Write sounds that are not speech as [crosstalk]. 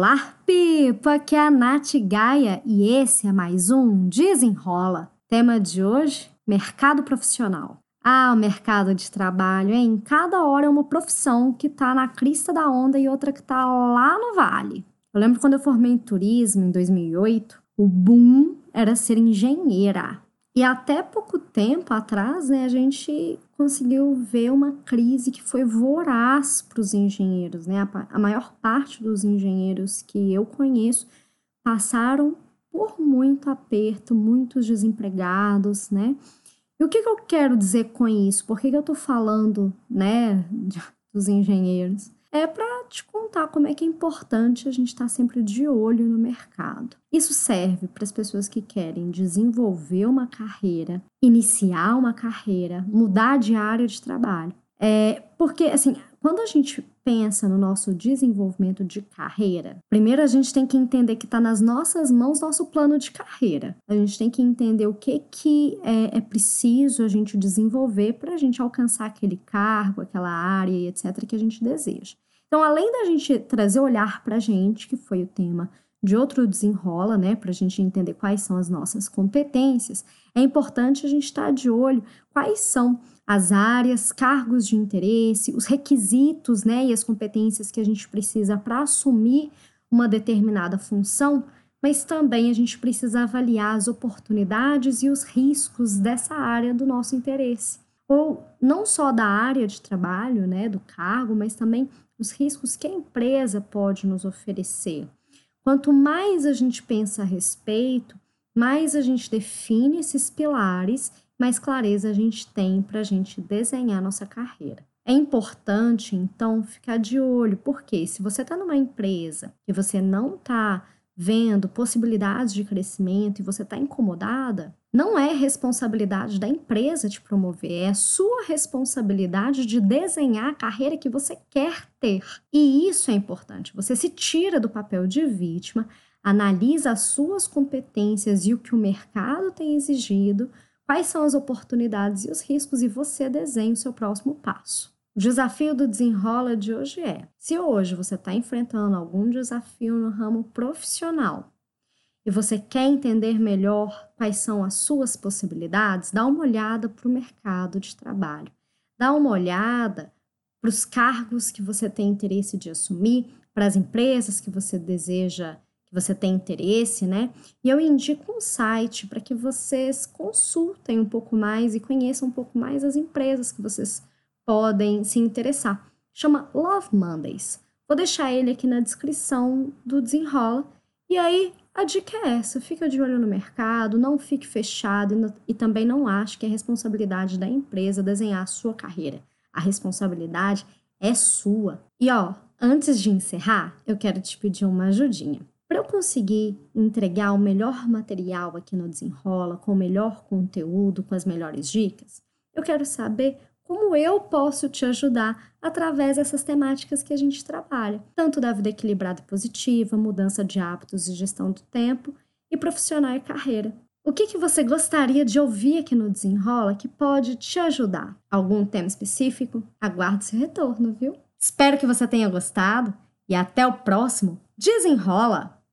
Olá, Pipa! Aqui é a Nath Gaia e esse é mais um Desenrola. Tema de hoje: mercado profissional. Ah, o mercado de trabalho, hein? Cada hora é uma profissão que tá na crista da onda e outra que tá lá no vale. Eu lembro quando eu formei em turismo em 2008, o boom era ser engenheira. E até pouco tempo atrás, né, a gente conseguiu ver uma crise que foi voraz para os engenheiros, né? A, a maior parte dos engenheiros que eu conheço passaram por muito aperto, muitos desempregados, né? E o que, que eu quero dizer com isso? Por que, que eu estou falando, né, [laughs] dos engenheiros? é para te contar como é que é importante a gente estar tá sempre de olho no mercado. Isso serve para as pessoas que querem desenvolver uma carreira, iniciar uma carreira, mudar de área de trabalho. É, porque, assim, quando a gente pensa no nosso desenvolvimento de carreira, primeiro a gente tem que entender que está nas nossas mãos nosso plano de carreira. A gente tem que entender o que, que é, é preciso a gente desenvolver para a gente alcançar aquele cargo, aquela área etc. que a gente deseja. Então, além da gente trazer olhar para a gente, que foi o tema de outro desenrola, né, para a gente entender quais são as nossas competências, é importante a gente estar tá de olho quais são as áreas, cargos de interesse, os requisitos né, e as competências que a gente precisa para assumir uma determinada função, mas também a gente precisa avaliar as oportunidades e os riscos dessa área do nosso interesse. Ou não só da área de trabalho, né, do cargo, mas também os riscos que a empresa pode nos oferecer. Quanto mais a gente pensa a respeito, mais a gente define esses pilares mais clareza a gente tem para a gente desenhar nossa carreira. É importante, então, ficar de olho, porque se você está numa empresa e você não está vendo possibilidades de crescimento e você está incomodada, não é responsabilidade da empresa te promover, é sua responsabilidade de desenhar a carreira que você quer ter. E isso é importante. Você se tira do papel de vítima, analisa as suas competências e o que o mercado tem exigido quais são as oportunidades e os riscos e você desenha o seu próximo passo. O desafio do desenrola de hoje é: se hoje você está enfrentando algum desafio no ramo profissional e você quer entender melhor quais são as suas possibilidades, dá uma olhada para o mercado de trabalho. Dá uma olhada para os cargos que você tem interesse de assumir, para as empresas que você deseja que você tem interesse, né? E eu indico um site para que vocês consultem um pouco mais e conheçam um pouco mais as empresas que vocês podem se interessar. Chama Love Mondays. Vou deixar ele aqui na descrição do Desenrola. E aí, a dica é essa: fica de olho no mercado, não fique fechado e, também não ache que é responsabilidade da empresa desenhar a sua carreira. A responsabilidade é sua. E ó, antes de encerrar, eu quero te pedir uma ajudinha. Para eu conseguir entregar o melhor material aqui no Desenrola, com o melhor conteúdo, com as melhores dicas, eu quero saber como eu posso te ajudar através dessas temáticas que a gente trabalha, tanto da vida equilibrada e positiva, mudança de hábitos e gestão do tempo, e profissional e carreira. O que, que você gostaria de ouvir aqui no Desenrola que pode te ajudar? Algum tema específico? Aguardo seu retorno, viu? Espero que você tenha gostado e até o próximo Desenrola!